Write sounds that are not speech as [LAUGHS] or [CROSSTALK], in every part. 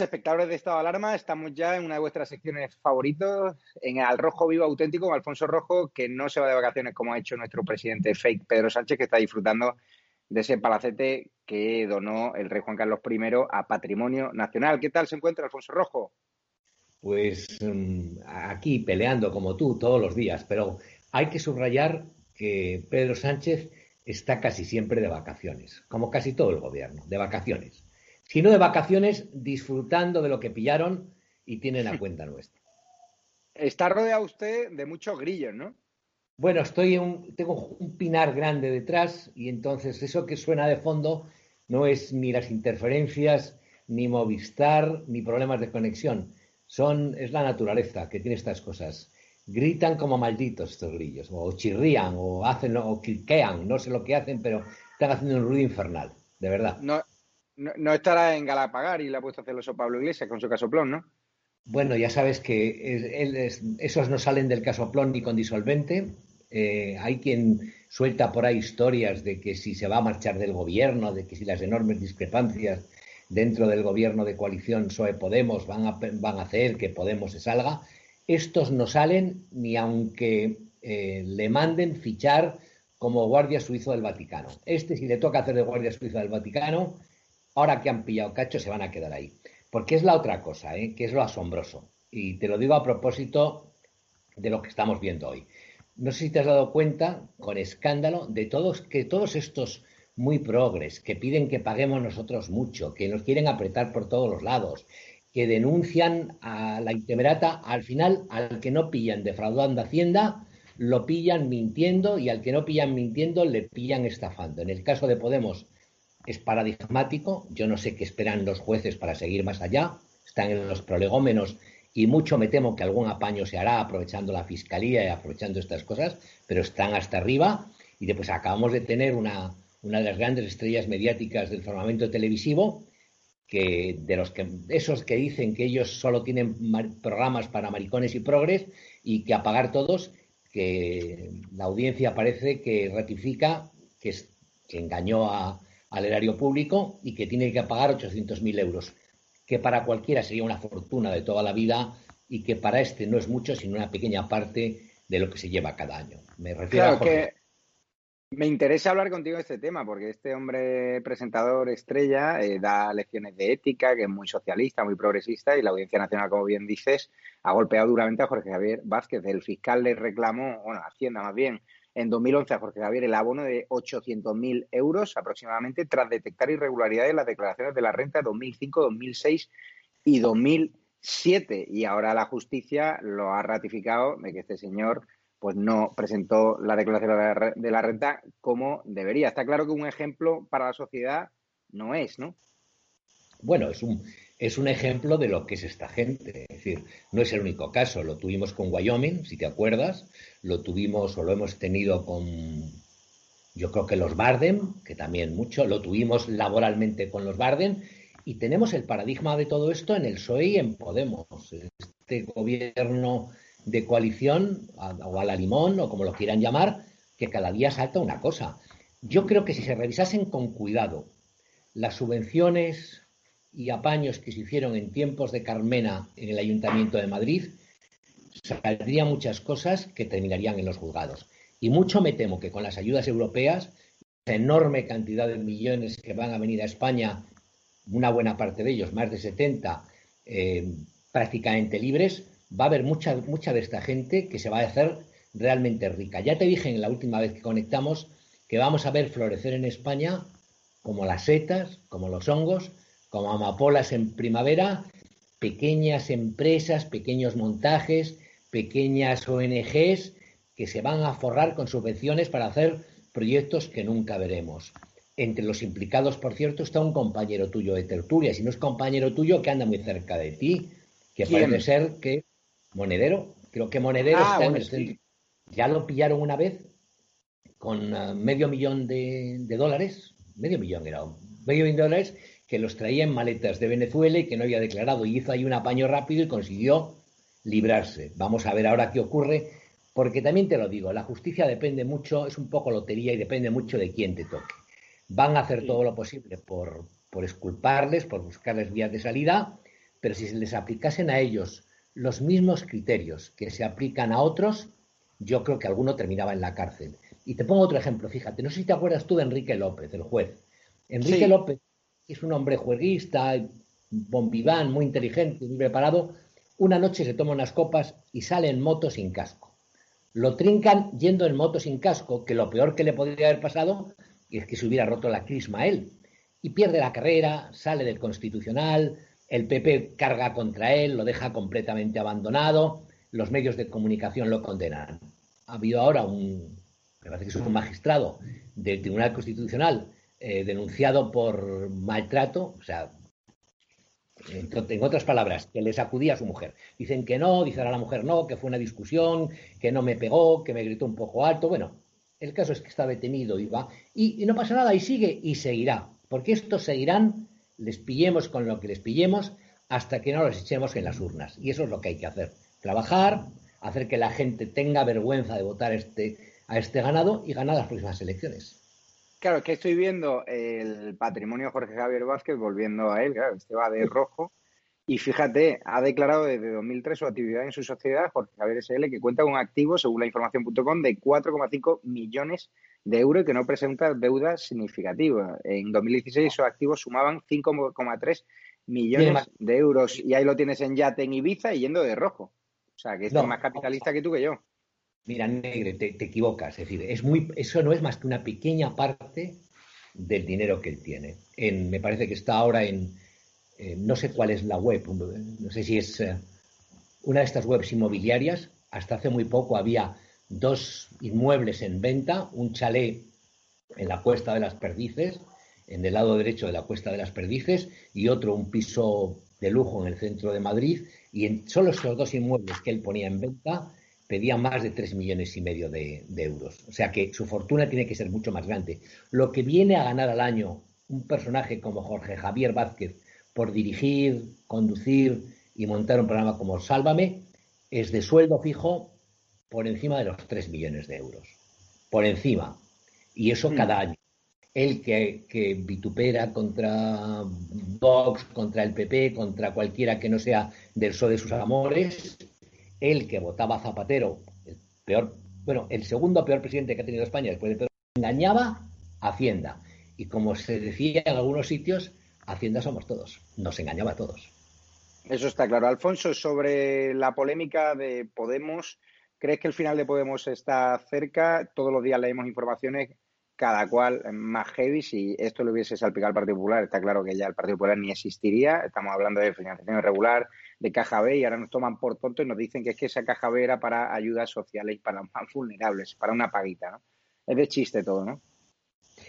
espectadores de Estado de Alarma, estamos ya en una de vuestras secciones favoritos, en Al Rojo Vivo Auténtico, Alfonso Rojo, que no se va de vacaciones como ha hecho nuestro presidente fake Pedro Sánchez, que está disfrutando de ese palacete que donó el rey Juan Carlos I a Patrimonio Nacional. ¿Qué tal se encuentra Alfonso Rojo? Pues mm, aquí peleando como tú todos los días, pero hay que subrayar que Pedro Sánchez está casi siempre de vacaciones, como casi todo el gobierno, de vacaciones sino de vacaciones disfrutando de lo que pillaron y tienen a cuenta nuestra. Está rodeado usted de muchos grillos, ¿no? Bueno, estoy tengo un pinar grande detrás y entonces eso que suena de fondo no es ni las interferencias, ni Movistar, ni problemas de conexión. Son, es la naturaleza que tiene estas cosas. Gritan como malditos estos grillos, o chirrían, o hacen, o cliquean, no sé lo que hacen, pero están haciendo un ruido infernal, de verdad. No, no, estará en Galapagar y le ha puesto celoso Pablo Iglesias con su casoplón, ¿no? Bueno, ya sabes que esos no salen del casoplón ni con disolvente. Eh, hay quien suelta por ahí historias de que si se va a marchar del gobierno, de que si las enormes discrepancias dentro del gobierno de coalición PSOE Podemos van a, van a hacer que Podemos se salga. Estos no salen ni aunque eh, le manden fichar como guardia suizo del Vaticano. Este, si le toca hacer de guardia suizo del Vaticano, ahora que han pillado cacho se van a quedar ahí. Porque es la otra cosa, ¿eh? que es lo asombroso. Y te lo digo a propósito de lo que estamos viendo hoy. No sé si te has dado cuenta, con escándalo, de todos que todos estos muy progres, que piden que paguemos nosotros mucho, que nos quieren apretar por todos los lados, que denuncian a la intemerata, al final, al que no pillan defraudando Hacienda, lo pillan mintiendo y al que no pillan mintiendo le pillan estafando. En el caso de Podemos, es paradigmático. Yo no sé qué esperan los jueces para seguir más allá. Están en los prolegómenos y mucho me temo que algún apaño se hará aprovechando la fiscalía y aprovechando estas cosas, pero están hasta arriba. Y después acabamos de tener una, de las grandes estrellas mediáticas del firmamento televisivo, que de los que esos que dicen que ellos solo tienen programas para maricones y progres y que apagar todos, que la audiencia parece que ratifica que, que engañó a, al erario público y que tiene que pagar 800.000 euros, que para cualquiera sería una fortuna de toda la vida y que para este no es mucho, sino una pequeña parte de lo que se lleva cada año. Me refiero a que me interesa hablar contigo de este tema, porque este hombre presentador estrella eh, da lecciones de ética, que es muy socialista, muy progresista, y la Audiencia Nacional, como bien dices, ha golpeado duramente a Jorge Javier Vázquez. El fiscal le reclamó, bueno, Hacienda más bien, en 2011 a Jorge Javier el abono de 800.000 euros aproximadamente tras detectar irregularidades en las declaraciones de la renta 2005, 2006 y 2007. Y ahora la justicia lo ha ratificado de que este señor pues no presentó la declaración de la renta como debería. Está claro que un ejemplo para la sociedad no es, ¿no? Bueno, es un, es un ejemplo de lo que es esta gente. Es decir, no es el único caso. Lo tuvimos con Wyoming, si te acuerdas. Lo tuvimos o lo hemos tenido con, yo creo que los Barden, que también mucho. Lo tuvimos laboralmente con los Barden. Y tenemos el paradigma de todo esto en el PSOE y en Podemos. Este gobierno de coalición, o a la limón, o como lo quieran llamar, que cada día salta una cosa. Yo creo que si se revisasen con cuidado las subvenciones y apaños que se hicieron en tiempos de Carmena en el Ayuntamiento de Madrid, saldrían muchas cosas que terminarían en los juzgados. Y mucho me temo que con las ayudas europeas, esa enorme cantidad de millones que van a venir a España, una buena parte de ellos, más de 70, eh, prácticamente libres, va a haber mucha, mucha de esta gente que se va a hacer realmente rica. Ya te dije en la última vez que conectamos que vamos a ver florecer en España como las setas, como los hongos, como amapolas en primavera, pequeñas empresas, pequeños montajes, pequeñas ONGs que se van a forrar con subvenciones para hacer proyectos que nunca veremos. Entre los implicados, por cierto, está un compañero tuyo de tertulia, si no es compañero tuyo, que anda muy cerca de ti, que parece ser que Monedero, creo que Monedero ah, está en el centro. Ya lo pillaron una vez con ah, medio millón de, dólares, medio millón era, medio millón de dólares, que los traía en maletas de Venezuela y que no había declarado. Y hizo ahí un apaño rápido y consiguió librarse. Vamos a ver ahora qué ocurre, porque también te lo digo, la justicia depende mucho, es un poco lotería y depende mucho de quién te toque. Van a hacer todo lo posible por, por esculparles, por buscarles vías de salida, pero si se les aplicasen a ellos los mismos criterios que se aplican a otros, yo creo que alguno terminaba en la cárcel. Y te pongo otro ejemplo, fíjate, no sé si te acuerdas tú de Enrique López, el juez. Enrique López es un hombre jueguista, bombiván, muy inteligente, muy preparado. Una noche se toma unas copas y sale en moto sin casco. Lo trincan yendo en moto sin casco, que lo peor que le podría haber pasado es que se hubiera roto la crisma a él. Y pierde la carrera, sale del constitucional, el PP carga contra él, lo deja completamente abandonado, los medios de comunicación lo condenan. Ha habido ahora un, me parece que es un magistrado del Tribunal Constitucional eh, denunciado por maltrato, o sea, en, otras palabras, que le sacudía a su mujer. Dicen que no, dicen a la mujer no, que fue una discusión, que no me pegó, que me gritó un poco alto. Bueno, el caso es que está detenido y va, y, y no pasa nada, y sigue y seguirá, porque estos seguirán, les pillemos con lo que les pillemos, hasta que no los echemos en las urnas. Y eso es lo que hay que hacer. Trabajar, hacer que la gente tenga vergüenza de votar este, a este ganado y ganar las próximas elecciones. Claro, es que estoy viendo el patrimonio Jorge Javier Vázquez, volviendo a él, claro, este va de rojo. Y fíjate, ha declarado desde 2003 su actividad en su sociedad, Jorge Javier SL, que cuenta con activos, según la información.com, de 4,5 millones de euros y que no presenta deudas significativas. En 2016 esos activos sumaban 5,3 millones de euros. Y ahí lo tienes en yate en Ibiza y yendo de rojo. O sea, que este es más capitalista que tú que yo. Mira, Negre, te, equivocas. Es decir, es muy, eso no es más que una pequeña parte del dinero que él tiene. En, me parece que está ahora en, no sé cuál es la web, no sé si es eh, una de estas webs inmobiliarias. Hasta hace muy poco había dos inmuebles en venta, un chalet en la Cuesta de las Perdices, en el lado derecho de la Cuesta de las Perdices, y otro, un piso de lujo en el centro de Madrid. Y en solo esos dos inmuebles que él ponía en venta, pedía más de 3 millones y medio de, euros. O sea que su fortuna tiene que ser mucho más grande. Lo que viene a ganar al año un personaje como Jorge Javier Vázquez por dirigir, conducir y montar un programa como Sálvame es de sueldo fijo por encima de los 3 millones de euros. Por encima. Y eso hmm. cada año. El que, que, vitupera contra Vox, contra el PP, contra cualquiera que no sea del sol de sus amores, el que votaba Zapatero, el peor, bueno, el segundo peor presidente que ha tenido España después de Pedro, engañaba a Hacienda. Y como se decía en algunos sitios, Hacienda somos todos. Nos engañaba a todos. Eso está claro. Alfonso, sobre la polémica de Podemos, ¿crees que el final de Podemos está cerca? Todos los días leemos informaciones, cada cual más heavy. Si esto le hubiese salpicado al Partido Popular, está claro que ya el Partido Popular ni existiría. Estamos hablando de financiación irregular, de caja B y ahora nos toman por tonto y nos dicen que es que esa caja B era para ayudas sociales y para los [LAUGHS] más vulnerables, para una paguita, ¿no? Es de chiste todo, ¿no?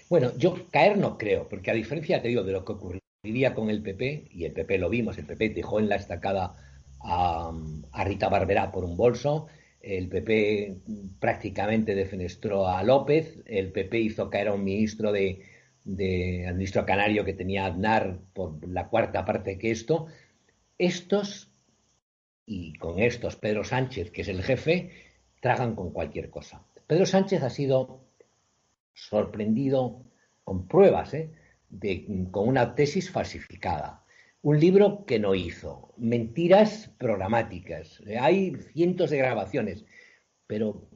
Bueno, yo caer no creo, porque a diferencia, te digo, de lo que ocurriría con el PP, y el PP lo vimos, el PP dejó en la estacada a, a Rita Barberá por un bolso, el PP prácticamente defenestró a López, el PP hizo caer a un ministro de, de, al ministro canario que tenía Aznar por la cuarta parte que esto, estos y con estos Pedro Sánchez, que es el jefe, tragan con cualquier cosa. Pedro Sánchez ha sido sorprendido con pruebas, ¿eh? de, con una tesis falsificada, un libro que no hizo, mentiras programáticas, hay cientos de grabaciones, pero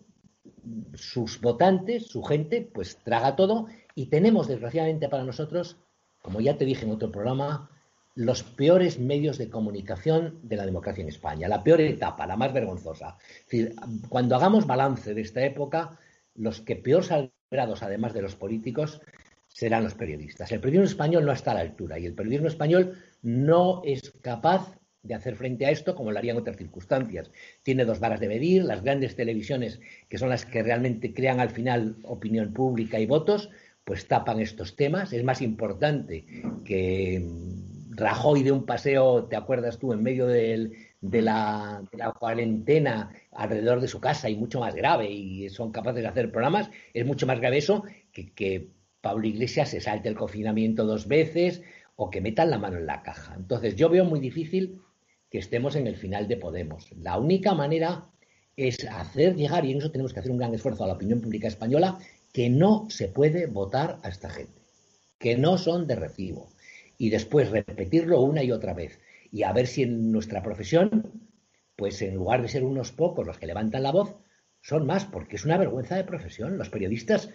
sus votantes, su gente, pues traga todo. Y tenemos, desgraciadamente para nosotros, como ya te dije en otro programa, los peores medios de comunicación de la democracia en España, la peor etapa, la más vergonzosa. cuando hagamos balance de esta época, los que peor salgrados, además de los políticos, serán los periodistas. El periodismo español no está a la altura y el periodismo español no es capaz de hacer frente a esto como lo harían otras circunstancias. Tiene dos varas de medir, las grandes televisiones, que son las que realmente crean al final opinión pública y votos, pues tapan estos temas. Es más importante que Rajoy de un paseo, ¿te acuerdas tú?, en medio de, la, cuarentena alrededor de su casa y mucho más grave y son capaces de hacer programas, es mucho más grave eso que, que Pablo Iglesias se salte el confinamiento dos veces o que metan la mano en la caja. Entonces yo veo muy difícil que estemos en el final de Podemos. La única manera es hacer llegar, y en eso tenemos que hacer un gran esfuerzo a la opinión pública española, que no se puede votar a esta gente, que no son de recibo y después repetirlo una y otra vez y a ver si en nuestra profesión, pues en lugar de ser unos pocos los que levantan la voz, son más, porque es una vergüenza de profesión. Los periodistas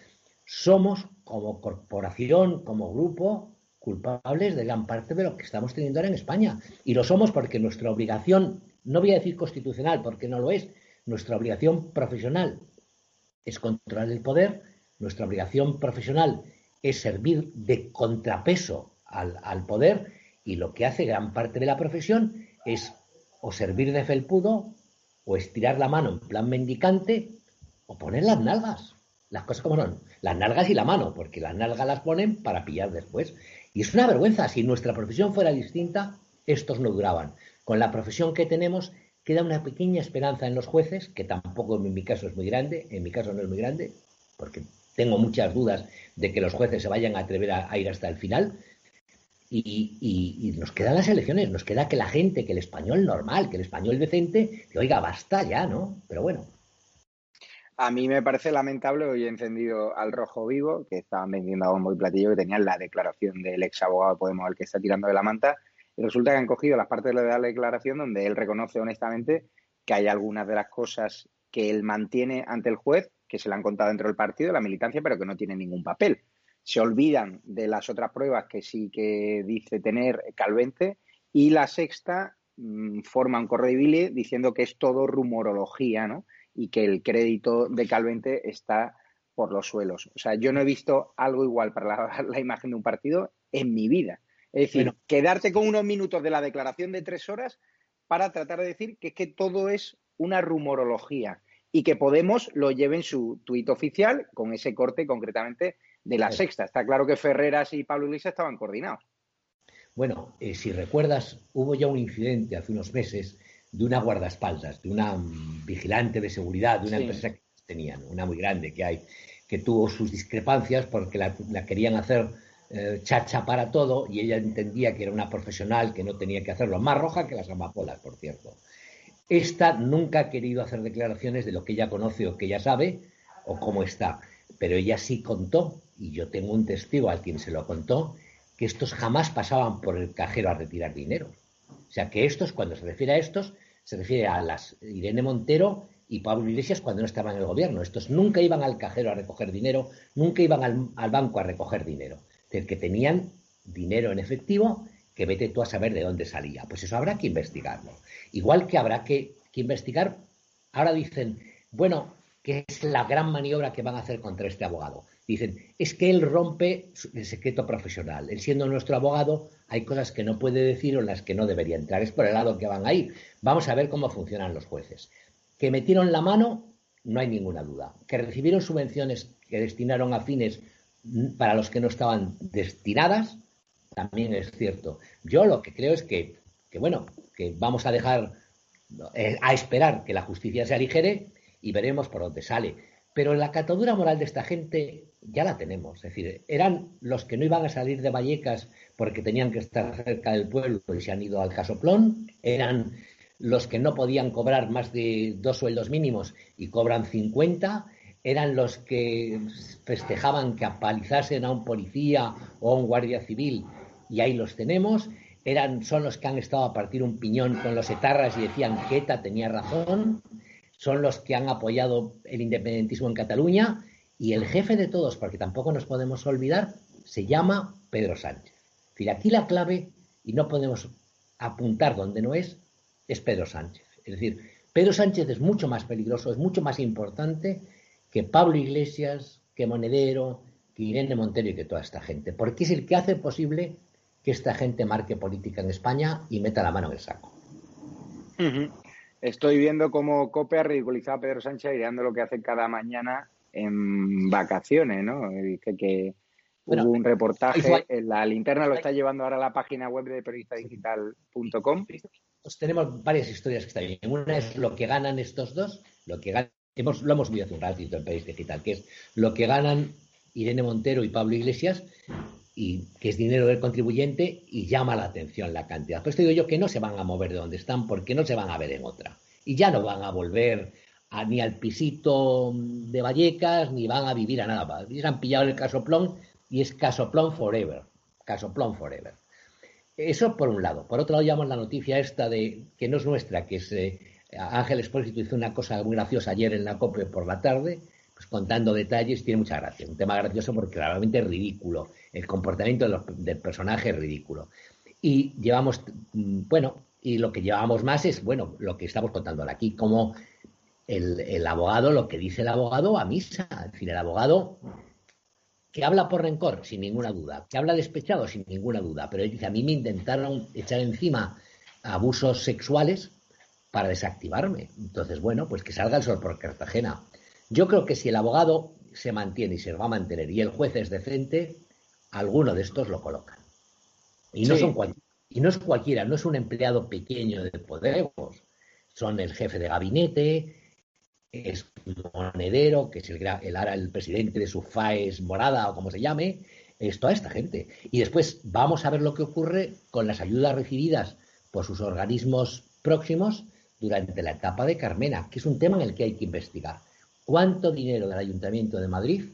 somos como corporación, como grupo, culpables de gran parte de lo que estamos teniendo ahora en España. Y lo somos porque nuestra obligación, no voy a decir constitucional, porque no lo es, nuestra obligación profesional es controlar el poder, nuestra obligación profesional es servir de contrapeso al, poder y lo que hace gran parte de la profesión es o servir de felpudo o estirar la mano en plan mendicante o poner las nalgas. Las cosas como son. Las nalgas y la mano, porque las nalgas las ponen para pillar después. Y es una vergüenza. Si nuestra profesión fuera distinta, estos no duraban. Con la profesión que tenemos, queda una pequeña esperanza en los jueces, que tampoco en mi caso es muy grande, en mi caso no es muy grande, porque tengo muchas dudas de que los jueces se vayan a atrever a ir hasta el final, y, nos quedan las elecciones, nos queda que la gente, que el español normal, que el español decente, que oiga, basta ya, ¿no? Pero bueno. A mí me parece lamentable, hoy he encendido al rojo vivo, que estaban vendiendo a bombo y platillo, que tenían la declaración del ex abogado Podemos, el que está tirando de la manta, y resulta que han cogido las partes de la declaración donde él reconoce honestamente que hay algunas de las cosas que él mantiene ante el juez, que se le han contado dentro del partido, de la militancia, pero que no tiene ningún papel se olvidan de las otras pruebas que sí que dice tener Calvente y la sexta mm, forma un correo diciendo que es todo rumorología, ¿no? Y que el crédito de Calvente está por los suelos. O sea, yo no he visto algo igual para la, [LAUGHS] imagen de un partido en mi vida. Es decir, quedarte con unos minutos de la declaración de tres horas para tratar de decir que es que todo es una rumorología y que Podemos lo lleve en su tuit oficial con ese corte concretamente de la sexta. Está claro que Ferreras y Pablo Iglesias estaban coordinados. Bueno, eh, si recuerdas, hubo ya un incidente hace unos meses de una guardaespaldas, de una mm, vigilante de seguridad, de una empresa que tenían, una muy grande que hay, que tuvo sus discrepancias porque la, querían hacer eh, chacha para todo y ella entendía que era una profesional que no tenía que hacerlo, más roja que las amapolas, por cierto. Esta nunca ha querido hacer declaraciones de lo que ella conoce o que ella sabe o cómo está, pero ella sí contó y yo tengo un testigo al quien se lo contó, que estos jamás pasaban por el cajero a retirar dinero. O sea que estos, cuando se refiere a estos, se refiere a las Irene Montero y Pablo Iglesias cuando no estaban en el gobierno. Estos nunca iban al cajero a recoger dinero, nunca iban al, banco a recoger dinero. Es decir, que tenían dinero en efectivo que vete tú a saber de dónde salía. Pues eso habrá que investigarlo. Igual que habrá que, que investigar, ahora dicen, bueno, que es la gran maniobra que van a hacer contra este abogado. Dicen, es que él rompe el secreto profesional. Él siendo nuestro abogado, hay cosas que no puede decir o en las que no debería entrar. Es por el lado que van a ir. Vamos a ver cómo funcionan los jueces. Que metieron la mano, no hay ninguna duda. Que recibieron subvenciones que destinaron a fines para los que no estaban destinadas, también es cierto. Yo lo que creo es que, que bueno, que vamos a dejar, eh, a esperar que la justicia se aligere y veremos por dónde sale Pero la catadura moral de esta gente ya la tenemos. Es decir, eran los que no iban a salir de Vallecas porque tenían que estar cerca del pueblo y se han ido al casoplón. Eran los que no podían cobrar más de dos sueldos mínimos y cobran 50. Eran los que festejaban que apalizasen a un policía o a un guardia civil y ahí los tenemos. Eran, son los que han estado a partir un piñón con los etarras y decían que ETA tenía razón son los que han apoyado el independentismo en Cataluña y el jefe de todos, porque tampoco nos podemos olvidar, se llama Pedro Sánchez. Es decir, aquí la clave, y no podemos apuntar donde no es, es Pedro Sánchez. Es decir, Pedro Sánchez es mucho más peligroso, es mucho más importante que Pablo Iglesias, que Monedero, que Irene Montero y que toda esta gente, porque es el que hace posible que esta gente marque política en España y meta la mano en el saco. Estoy viendo cómo COPE ha ridiculizado a Pedro Sánchez ideando lo que hace cada mañana en vacaciones, ¿no? Dice que hubo un reportaje, en la linterna lo está llevando ahora a la página web de periodistadigital.com. Pues tenemos varias historias que están bien. Una es lo que ganan estos dos, lo que ganan, hemos, lo hemos visto hace un ratito en País Digital, que es lo que ganan Irene Montero y Pablo Iglesias y que es dinero del contribuyente y llama la atención la cantidad. Pues te digo yo que no se van a mover de donde están porque no se van a ver en otra. Y ya no van a volver ni al pisito de Vallecas ni van a vivir a nada. Ellos han pillado el casoplón y es casoplón forever. Casoplón forever. Eso por un lado. Por otro lado, llamamos la noticia esta de que no es nuestra, que es eh, Ángel Espósito hizo una cosa muy graciosa ayer en la COPE por la tarde, contando detalles, tiene mucha gracia. Un tema gracioso porque realmente es ridículo el comportamiento del personaje es ridículo. Y llevamos, mm, bueno, y lo que llevamos más es, bueno, lo que estamos contando aquí, como el, abogado, lo que dice el abogado a misa. Es decir, el abogado que habla por rencor, sin ninguna duda, que habla despechado, sin ninguna duda, pero él dice, a mí me intentaron echar encima abusos sexuales para desactivarme. Entonces, bueno, pues que salga el sol por Cartagena. Yo creo que si el abogado se mantiene y se va a mantener y el juez es decente, alguno de estos lo colocan. Y no, son y no es cualquiera, no es un empleado pequeño de Podemos, son el jefe de gabinete, es Monedero, que es el, el, el presidente de su FAES morada o como se llame, es toda esta gente. Y después vamos a ver lo que ocurre con las ayudas recibidas por sus organismos próximos durante la etapa de Carmena, que es un tema en el que hay que investigar. ¿Cuánto dinero del Ayuntamiento de Madrid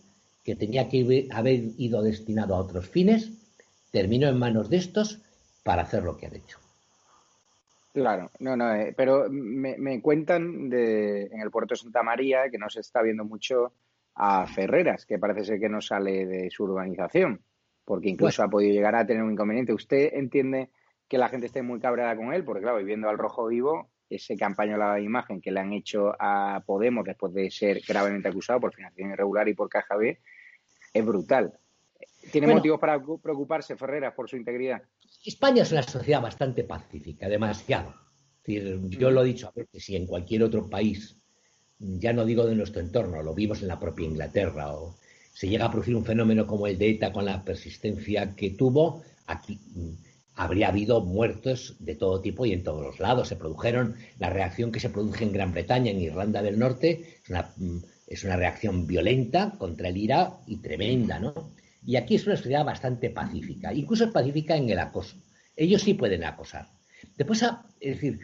que tenía que haber ido destinado a otros fines, terminó en manos de estos para hacer lo que han hecho. Claro, no, no, eh, pero me, cuentan de, en el puerto de Santa María que no se está viendo mucho a Ferreras, que parece ser que no sale de su urbanización, porque incluso ha podido llegar a tener un inconveniente. ¿Usted entiende que la gente esté muy cabreada con él? Porque, claro, viviendo al rojo vivo, ese campaña la imagen que le han hecho a Podemos después de ser gravemente acusado por financiación irregular y por caja B, es brutal. ¿Tiene motivos para preocuparse Ferreras por su integridad? España es una sociedad bastante pacífica, demasiado. yo lo he dicho a veces, y en cualquier otro país, ya no digo de nuestro entorno, lo vimos en la propia Inglaterra, o se llega a producir un fenómeno como el de ETA con la persistencia que tuvo, aquí mm, habría habido muertos de todo tipo y en todos los lados. Se produjeron la reacción que se produce en Gran Bretaña, en Irlanda del Norte, es una mm, es una reacción violenta contra el IRA y tremenda, ¿no? Y aquí es una sociedad bastante pacífica, incluso es pacífica en el acoso. Ellos sí pueden acosar. Después, ah, es decir,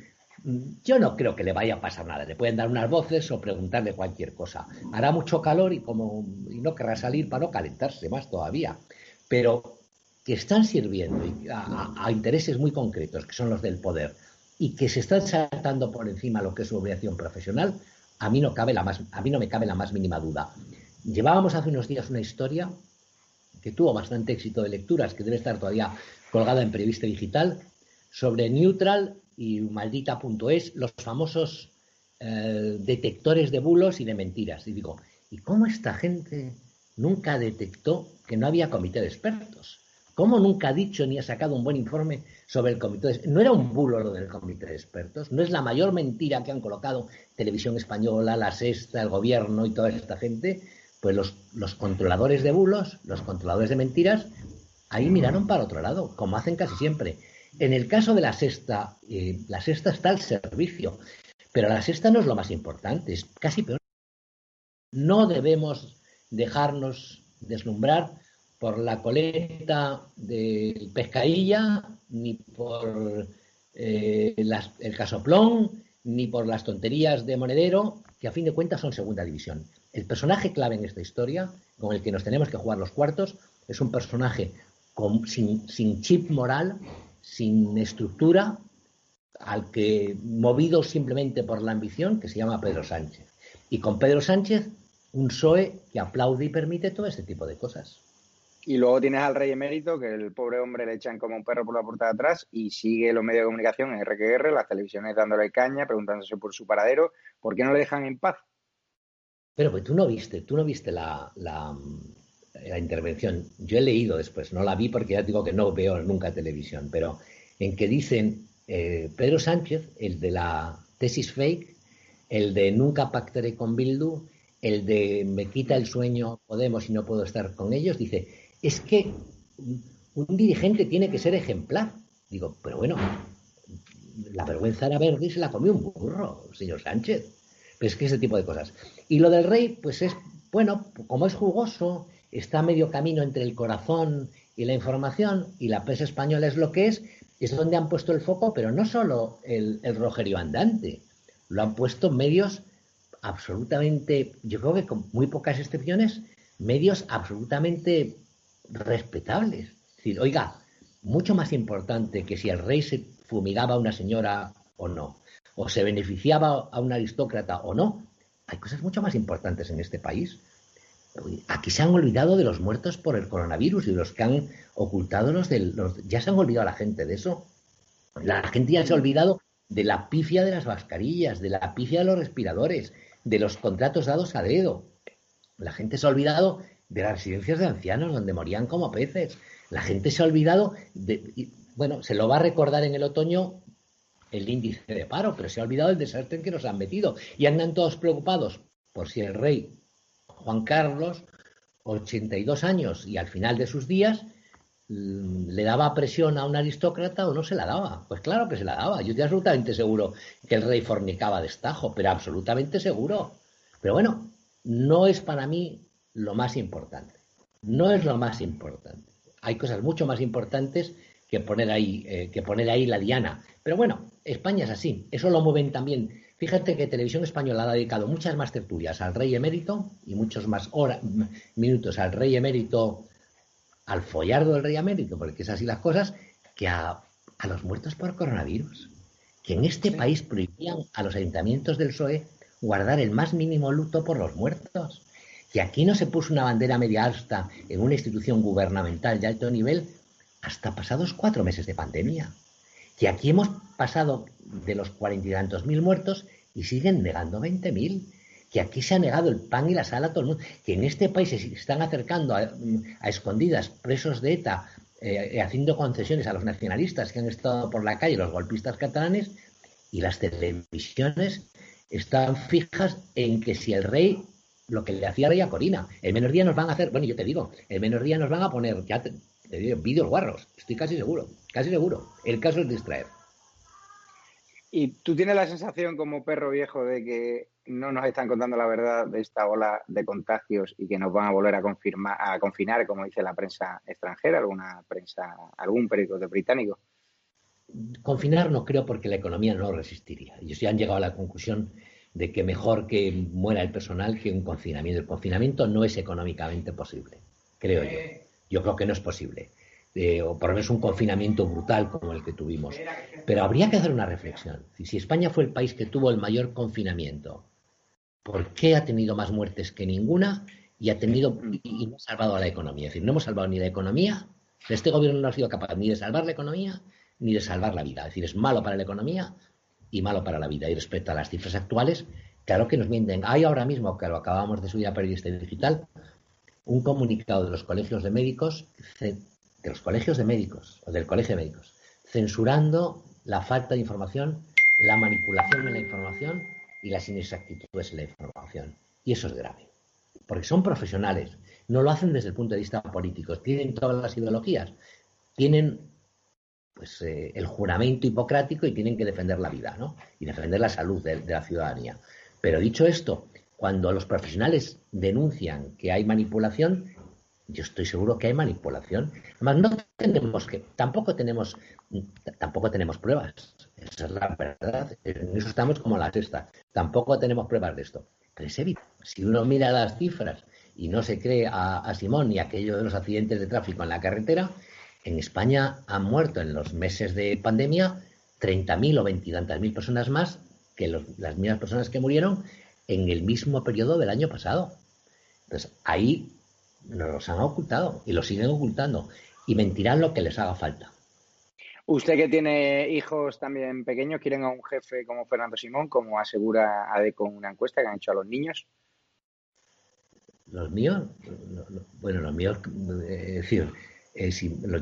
yo no creo que le vaya a pasar nada. Le pueden dar unas voces o preguntarle cualquier cosa. Hará mucho calor y, como, y no querrá salir para no calentarse más todavía. Pero que están sirviendo a, intereses muy concretos, que son los del poder, y que se están saltando por encima lo que es su obligación profesional, a mí no cabe la más, a mí no me cabe la más mínima duda. Llevábamos hace unos días una historia que tuvo bastante éxito de lecturas, que debe estar todavía colgada en Periodista Digital, sobre Neutral y Maldita.es, los famosos eh, detectores de bulos y de mentiras. Y digo, ¿y cómo esta gente nunca detectó que no había comité de expertos? ¿Cómo nunca ha dicho ni ha sacado un buen informe sobre el comité de No era un bulo lo del comité de expertos, no es la mayor mentira que han colocado Televisión Española, La Sexta, el gobierno y toda esta gente. Pues los, controladores de bulos, los controladores de mentiras, ahí miraron para otro lado, como hacen casi siempre. En el caso de la sexta, eh, la sexta está al servicio, pero la sexta no es lo más importante, es casi peor No debemos dejarnos deslumbrar por la coleta de pescadilla, ni por eh, el casoplón, ni por las tonterías de Monedero, que a fin de cuentas son segunda división. El personaje clave en esta historia, con el que nos tenemos que jugar los cuartos, es un personaje sin, chip moral, sin estructura, al que movido simplemente por la ambición, que se llama Pedro Sánchez. Y con Pedro Sánchez, un PSOE que aplaude y permite todo este tipo de cosas. Y luego tienes al rey emérito, que el pobre hombre le echan como un perro por la puerta de atrás y sigue los medios de comunicación en RQR, las televisiones dándole caña, preguntándose por su paradero. ¿Por qué no le dejan en paz? Pero pues tú no viste, tú no viste la, la, intervención. Yo he leído después, no la vi porque ya digo que no veo nunca televisión, pero en que dicen eh, Pedro Sánchez, el de la tesis fake, el de nunca pactaré con Bildu, el de me quita el sueño Podemos y no puedo estar con ellos, dice es que un dirigente tiene que ser ejemplar. Digo, pero bueno, la vergüenza era verde y se la comió un burro, señor Sánchez. Pero es que ese tipo de cosas. Y lo del rey, pues es, bueno, como es jugoso, está a medio camino entre el corazón y la información, y la prensa española es lo que es, es donde han puesto el foco, pero no solo el, el Rogerio andante, lo han puesto medios absolutamente, yo creo que con muy pocas excepciones, medios absolutamente respetables. Oiga, mucho más importante que si el rey se fumigaba a una señora o no, o se beneficiaba a un aristócrata o no, hay cosas mucho más importantes en este país. Aquí se han olvidado de los muertos por el coronavirus y los que han ocultado los de los. Ya se han olvidado la gente de eso. La gente ya se ha olvidado de la pifia de las mascarillas, de la pifia de los respiradores, de los contratos dados a dedo. La gente se ha olvidado de las residencias de ancianos donde morían como peces. La gente se ha olvidado de, bueno, se lo va a recordar en el otoño el índice de paro, pero se ha olvidado el desastre en que nos han metido. Y andan todos preocupados por si el rey Juan Carlos, 82 años y al final de sus días, mm, le daba presión a un aristócrata o no se la daba. Pues claro que se la daba. Yo estoy absolutamente seguro que el rey fornicaba de pero absolutamente seguro. Pero bueno, no es para mí lo más importante. No es lo más importante. Hay cosas mucho más importantes que poner ahí, eh, que poner ahí la diana. Pero bueno, España es así. Eso lo mueven también. Fíjate que Televisión Española ha dedicado muchas más tertulias al rey emérito y muchos más horas, minutos al rey emérito, al follardo del rey emérito, porque es así las cosas, que a, a los muertos por coronavirus. Que en este país prohibían a los ayuntamientos del PSOE guardar el más mínimo luto por los muertos que aquí no se puso una bandera media alta en una institución gubernamental de alto nivel hasta pasados cuatro meses de pandemia. Que aquí hemos pasado de los cuarenta y tantos mil muertos y siguen negando veinte mil. Que aquí se ha negado el pan y la sal a todo el mundo. Que en este país se están acercando a, escondidas presos de ETA, eh, haciendo concesiones a los nacionalistas que han estado por la calle, los golpistas catalanes, y las televisiones están fijas en que si el rey lo que le hacía Rey a Corina. El menor día nos van a hacer, bueno, yo te digo, el menor día nos van a poner, ya te, digo, vídeos guarros, estoy casi seguro, casi seguro. El caso es distraer. ¿Y tú tienes la sensación como perro viejo de que no nos están contando la verdad de esta ola de contagios y que nos van a volver a confirmar, a confinar, como dice la prensa extranjera, alguna prensa, algún periódico de británico? Confinar no creo porque la economía no resistiría. Ellos ya han llegado a la conclusión de que mejor que muera el personal que un confinamiento. El confinamiento no es económicamente posible, creo yo. Yo creo que no es posible. Eh, o por lo menos un confinamiento brutal como el que tuvimos. Pero habría que hacer una reflexión. Si España fue el país que tuvo el mayor confinamiento, ¿por qué ha tenido más muertes que ninguna y ha tenido y no ha salvado a la economía? Es decir, no hemos salvado ni la economía, este gobierno no ha sido capaz ni de salvar la economía ni de salvar la vida. Es decir, es malo para la economía y malo para la vida. Y respecto a las cifras actuales, claro que nos mienten. Hay ahora mismo, que lo acabamos de subir a Periodista Digital, un comunicado de los colegios de médicos, de los colegios de médicos, o del colegio de médicos, censurando la falta de información, la manipulación de la información y las inexactitudes en la información. Y eso es grave. Porque son profesionales, no lo hacen desde el punto de vista político, tienen todas las ideologías, tienen pues eh, el juramento hipocrático y tienen que defender la vida, ¿no? Y defender la salud de, la ciudadanía. Pero dicho esto, cuando los profesionales denuncian que hay manipulación, yo estoy seguro que hay manipulación. Además, no tenemos que, tampoco tenemos, tampoco tenemos pruebas. Esa es la verdad. En eso estamos como la sexta. Tampoco tenemos pruebas de esto. Pero es evidente. Si uno mira las cifras y no se cree a, Simón y aquello de los accidentes de tráfico en la carretera, en España han muerto en los meses de pandemia 30.000 o 20.000 personas más que las mismas personas que murieron en el mismo periodo del año pasado. Entonces, ahí nos los han ocultado y lo siguen ocultando y mentirán lo que les haga falta. Usted que tiene hijos también pequeños, ¿quieren a un jefe como Fernando Simón, como asegura ADE con una encuesta que han hecho a los niños? Los míos, bueno, los míos, eh, es decir, eh,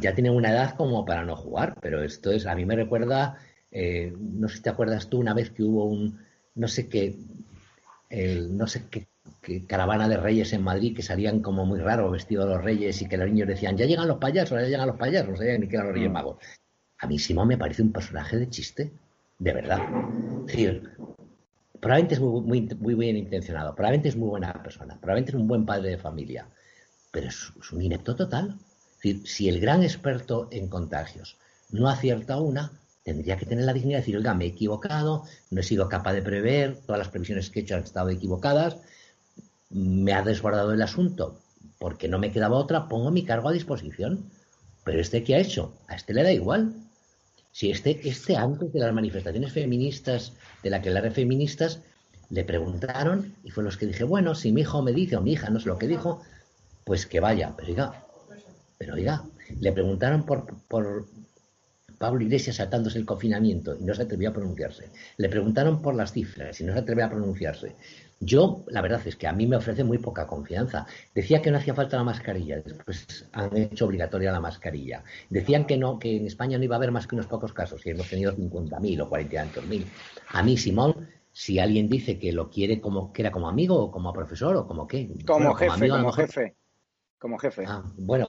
ya tienen una edad como para no jugar, pero esto es, a mí me recuerda, eh, no sé si te acuerdas tú, una vez que hubo un, no sé qué, el, no sé qué, caravana de reyes en Madrid que salían como muy raros vestidos los reyes y que los niños decían, ya llegan los payasos, ya llegan los payasos, no sabían ni qué eran los reyes mm. magos. A mí Simón me parece un personaje de chiste, de verdad. Es decir, probablemente es muy, muy, bien intencionado, probablemente es muy buena persona, probablemente es un buen padre de familia, pero es, un inepto total. Es decir, si el gran experto en contagios no acierta una, tendría que tener la dignidad de decir, oiga, me he equivocado, no he sido capaz de prever, todas las previsiones que he hecho han estado equivocadas, me ha desbordado el asunto porque no me quedaba otra, pongo mi cargo a disposición. Pero este que ha hecho, a este le da igual. Si este, este antes de las manifestaciones feministas, de la que de feministas, le preguntaron, y fue los que dije, bueno, si mi hijo me dice, o mi hija no sé lo que dijo, pues que vaya. Pero oiga, pero oiga, le preguntaron por, por Pablo Iglesias saltándose el confinamiento y no se atrevió a pronunciarse. Le preguntaron por las cifras y no se atrevió a pronunciarse. Yo, la verdad es que a mí me ofrece muy poca confianza. Decía que no hacía falta la mascarilla, después han hecho obligatoria la mascarilla. Decían que no, que en España no iba a haber más que unos pocos casos, y hemos tenido 50.000 o 40.000. A mí, Simón, si alguien dice que lo quiere como que era como amigo o como profesor o como qué. Como jefe, como, jefe. Como jefe. Ah, bueno,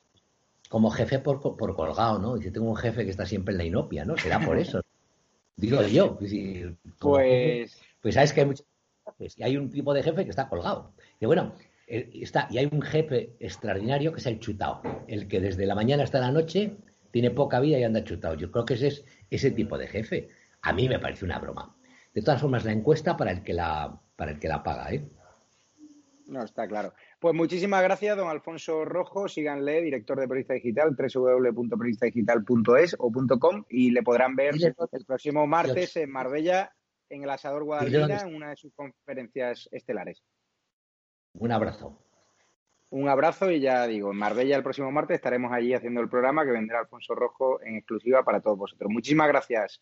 como jefe por, por colgado, ¿no? Yo tengo un jefe que está siempre en la inopia, ¿no? Será por eso. [LAUGHS] Digo yo. pues. pues sabes que hay muchas y hay un tipo de jefe que está colgado. Y bueno, eh, está, y hay un jefe extraordinario que es el chutao, el que desde la mañana hasta la noche tiene poca vida y anda chutado. Yo creo que ese es ese tipo de jefe. A mí me parece una broma. De todas formas, la encuesta para el que la, para el que la paga, ¿eh? No, está claro. Pues muchísimas gracias, don Alfonso Rojo. Síganle, director de Periodista Digital, www.periodistadigital.es o .com y le podrán ver el próximo martes en Marbella en el Asador Guadalquivir en una de sus conferencias estelares. Un abrazo. Un abrazo y ya digo, en Marbella el próximo martes estaremos allí haciendo el programa que vendrá Alfonso Rojo en exclusiva para todos vosotros. Muchísimas gracias.